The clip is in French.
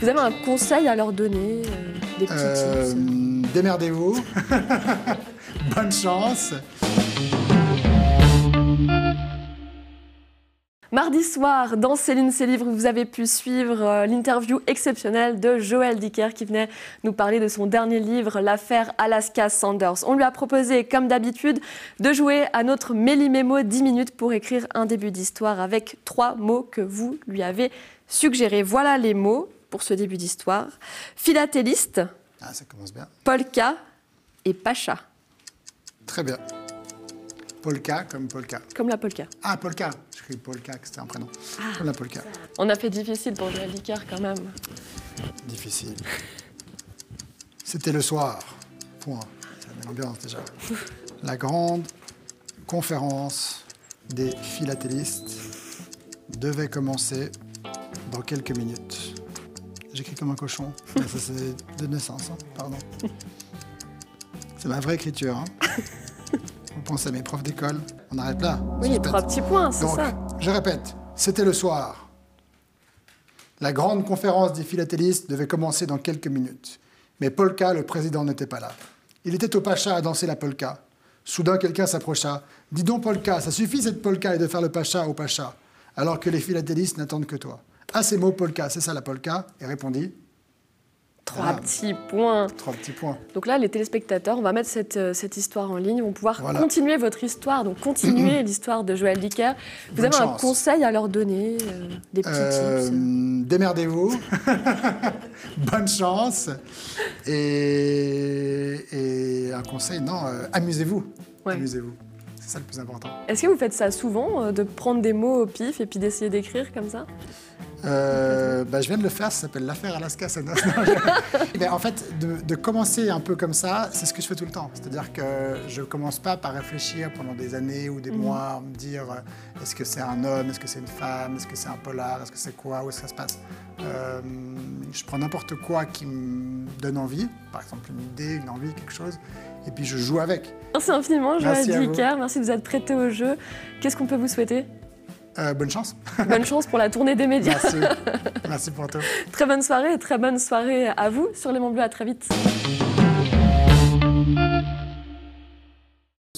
Vous avez un conseil à leur donner euh, Des petits Euh, Démerdez-vous. Bonne chance. Mardi soir, dans Céline ses livres, vous avez pu suivre euh, l'interview exceptionnelle de Joël Dicker qui venait nous parler de son dernier livre, L'affaire Alaska Sanders. On lui a proposé, comme d'habitude, de jouer à notre Méli-Mémo 10 minutes pour écrire un début d'histoire avec trois mots que vous lui avez suggérés. Voilà les mots pour ce début d'histoire. Philatéliste, Ah, ça commence bien. polka et pacha, Très bien. Polka comme polka. comme la polka. Ah, polka. Je cru polka que c'était un prénom. Comme la polka. On a fait difficile pour Joël Dicker quand même. Difficile. C'était le soir. Point. Ça met l'ambiance déjà. La grande conférence des philatélistes devait commencer dans quelques minutes. J'écris comme un cochon. Ça, c'est de naissance, hein. pardon. C'est ma vraie écriture. hein. Vous pensez à mes profs d'école On arrête là. Oui, trois petits points, c'est ça. je répète, c'était le soir. La grande conférence des philatélistes devait commencer dans quelques minutes. Mais Polka, le président, n'était pas là. Il était au Pacha à danser la polka. Soudain, quelqu'un s'approcha. Dis donc, Polka, ça suffit cette polka et de faire le Pacha au Pacha, alors que les philatélistes n'attendent que toi. À ces mots, Polka, c'est ça la polka Et répondit Trois Ah. petits points. Trois petits points. Donc là, les téléspectateurs, on va mettre cette, euh, cette histoire en ligne, vont pouvoir Voilà. continuer votre histoire, donc continuer l'histoire de Joël Dicker. Vous Bonne avez un conseil à leur donner, euh, des petits Euh, tips Démerdez-vous. Bonne chance. Et, et un conseil, non, euh, amusez-vous. Ouais. Amusez-vous. C'est ça le plus important. Est-ce que vous faites ça souvent, de prendre des mots au pif et puis d'essayer d'écrire comme ça? Euh, bah, je viens de le faire, ça s'appelle l'affaire Alaska. ça- en fait, de, de commencer un peu comme ça, c'est ce que je fais tout le temps. C'est-à-dire que je commence pas par réfléchir pendant des années ou des mois, me dire euh, est-ce que c'est un homme, est-ce que c'est une femme, est-ce que c'est un polar, est-ce que c'est quoi, où est-ce que ça se passe. Euh, je prends n'importe quoi qui me donne envie, par exemple une idée, une envie, quelque chose, et puis je joue avec. Merci infiniment, Joël. Dicker. Merci de vous être prêté au jeu. Qu'est-ce qu'on peut vous souhaiter? Euh, bonne chance. Bonne chance pour la tournée des médias. Merci. Merci pour tout. Très bonne soirée et très bonne soirée à vous sur les Monts Bleus. À très vite.